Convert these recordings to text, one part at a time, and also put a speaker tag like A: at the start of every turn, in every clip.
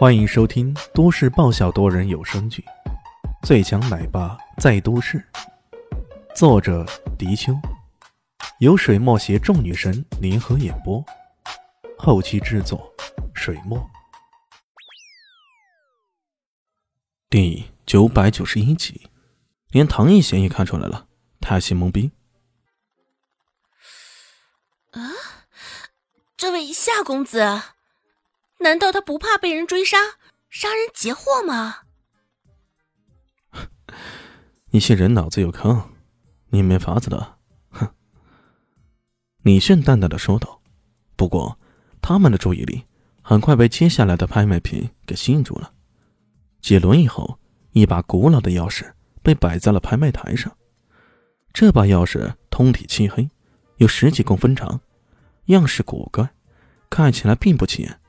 A: 欢迎收听都市爆笑多人有声剧《最强奶爸在都市》，作者：迪秋，由水墨携众女神联合演播，后期制作：水墨。第九百九十一集，连唐艺贤也看出来了，他心懵逼。
B: 啊，这位夏公子。难道他不怕被人追杀、杀人劫货吗？
A: 你些人脑子有坑，你没法子的。哼！李炫淡淡的说道。不过，他们的注意力很快被接下来的拍卖品给吸引住了。几轮以后，一把古老的钥匙被摆在了拍卖台上。这把钥匙通体漆黑，有十几公分长，样式古怪，看起来并不起眼。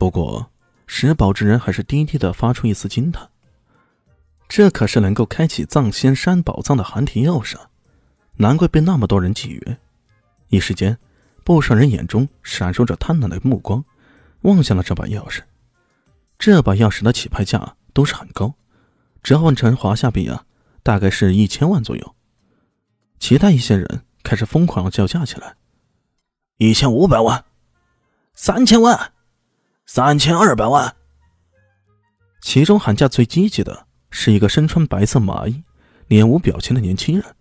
A: 不过，拾宝之人还是低低的发出一丝惊叹。这可是能够开启藏仙山宝藏的寒铁钥匙，难怪被那么多人觊觎。一时间，不少人眼中闪烁着贪婪的目光，望向了这把钥匙。这把钥匙的起拍价都是很高，折换成华夏币啊，大概是一千万左右。其他一些人开始疯狂叫价起来：
C: 一千五百万，三千万。三千二百万。
A: 其中喊价最积极的是一个身穿白色麻衣、脸无表情的年轻人，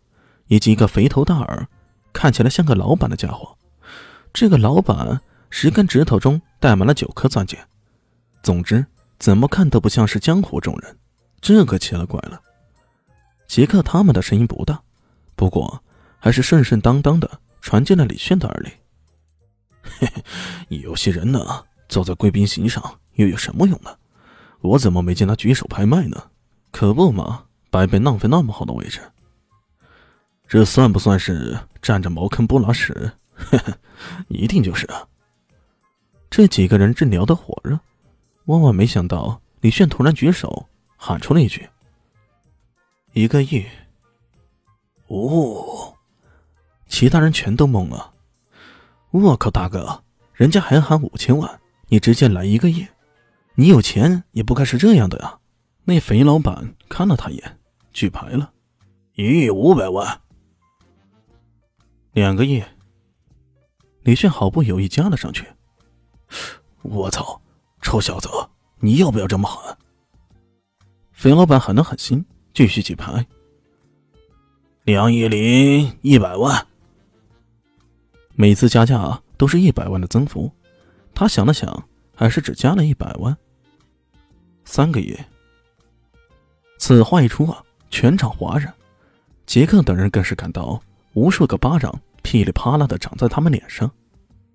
A: 以及一个肥头大耳、看起来像个老板的家伙。这个老板十根指头中戴满了九颗钻戒，总之怎么看都不像是江湖中人。这可奇了怪了。杰克他们的声音不大，不过还是顺顺当当的传进了李炫的耳里。
C: 嘿 嘿，有些人呢。坐在贵宾席上又有什么用呢？我怎么没见他举手拍卖呢？
A: 可不嘛，白白浪费那么好的位置。
C: 这算不算是占着茅坑不拉屎？呵呵一定就是啊！
A: 这几个人正聊得火热，万万没想到李炫突然举手喊出了一句：“一个亿！”
C: 哦，
A: 其他人全都懵了。我靠，大哥，人家还喊五千万！你直接来一个亿，你有钱也不该是这样的呀！那肥老板看了他一眼，举牌了，
C: 一亿五百万，
A: 两个亿。李炫毫不犹豫加了上去。
C: 我操，臭小子，你要不要这么狠？
A: 肥老板狠了狠心，继续举牌。
C: 两亿零一百万。
A: 每次加价都是一百万的增幅。他想了想，还是只加了一百万。三个亿。此话一出啊，全场哗然。杰克等人更是感到无数个巴掌噼里啪啦的长在他们脸上。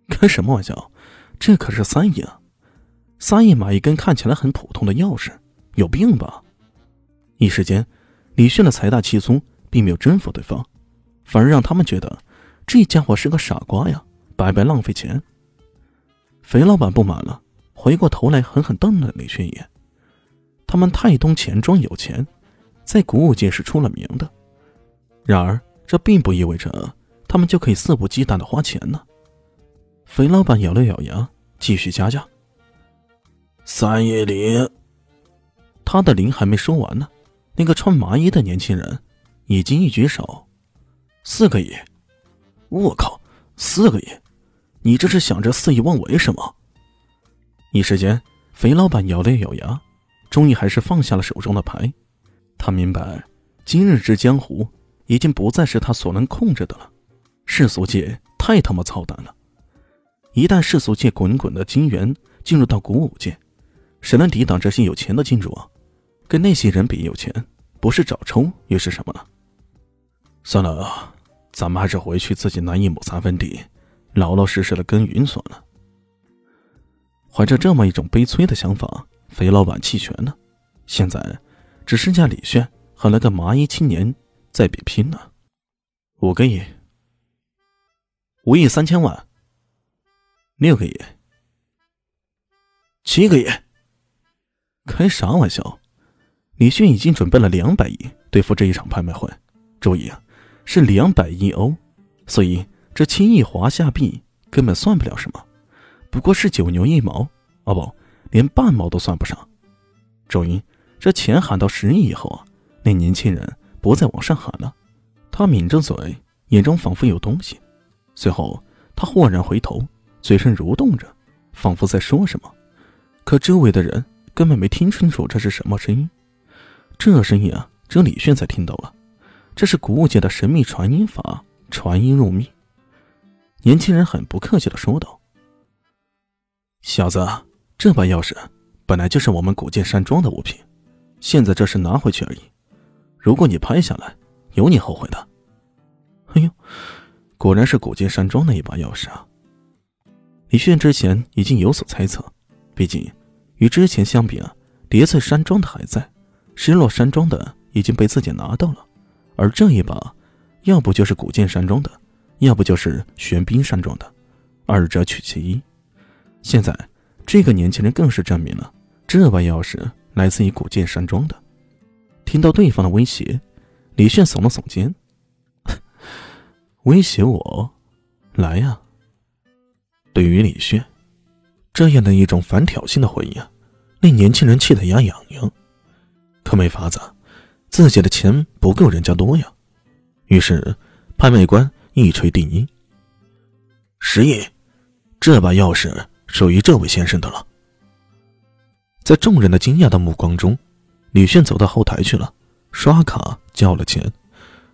A: 开什么玩笑？这可是三亿啊！三亿买一根看起来很普通的钥匙，有病吧？一时间，李炫的财大气粗并没有征服对方，反而让他们觉得这家伙是个傻瓜呀，白白浪费钱。肥老板不满了，回过头来狠狠瞪了李炫一眼。他们泰东钱庄有钱，在古武界是出了名的。然而，这并不意味着他们就可以肆无忌惮的花钱呢。肥老板咬了咬牙，继续加价。
C: 三亿零。
A: 他的零还没说完呢，那个穿麻衣的年轻人已经一举手，四个亿。
C: 我靠，四个亿！你这是想着肆意妄为什么？
A: 一时间，肥老板咬了咬牙，终于还是放下了手中的牌。他明白，今日之江湖已经不再是他所能控制的了。世俗界太他妈操蛋了！一旦世俗界滚滚的金元进入到古武界，谁能抵挡这些有钱的金主啊？跟那些人比，有钱不是找抽又是什么呢？
C: 算了，咱们还是回去自己拿一亩三分地。老老实实的耕耘算了。
A: 怀着这么一种悲催的想法，肥老板弃权了。现在只剩下李炫和那个麻衣青年在比拼了。五个亿，五亿三千万，六个亿，
C: 七个亿。
A: 开啥玩笑？李炫已经准备了两百亿对付这一场拍卖会。注意啊，是两百亿欧，所以。这七亿华夏币根本算不了什么，不过是九牛一毛。哦不，连半毛都算不上。终于，这钱喊到十亿以后啊，那年轻人不再往上喊了。他抿着嘴，眼中仿佛有东西。随后，他豁然回头，嘴唇蠕动着，仿佛在说什么。可周围的人根本没听清楚这是什么声音。这声音啊，只有李炫才听到了。这是古物界的神秘传音法，传音入密。年轻人很不客气的说道：“小子，这把钥匙本来就是我们古剑山庄的物品，现在这是拿回去而已。如果你拍下来，有你后悔的。”哎呦，果然是古剑山庄的一把钥匙啊！李炫之前已经有所猜测，毕竟与之前相比啊，叠翠山庄的还在，失落山庄的已经被自己拿到了。而这一把，要不就是古剑山庄的，要不就是玄冰山庄的，二者取其一。现在这个年轻人更是证明了这把钥匙来自于古剑山庄的。听到对方的威胁，李炫耸了耸肩：“ 威胁我，来呀！”对于李炫这样的一种反挑衅的回应，令年轻人气得牙痒痒，可没法子。自己的钱不够人家多呀，于是拍卖官一锤定音：十亿，这把钥匙属于这位先生的了。在众人的惊讶的目光中，李炫走到后台去了，刷卡交了钱，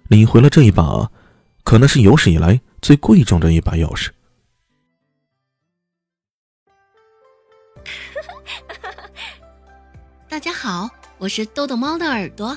A: 领回了这一把可能是有史以来最贵重的一把钥匙。
B: 大家好，我是豆豆猫的耳朵。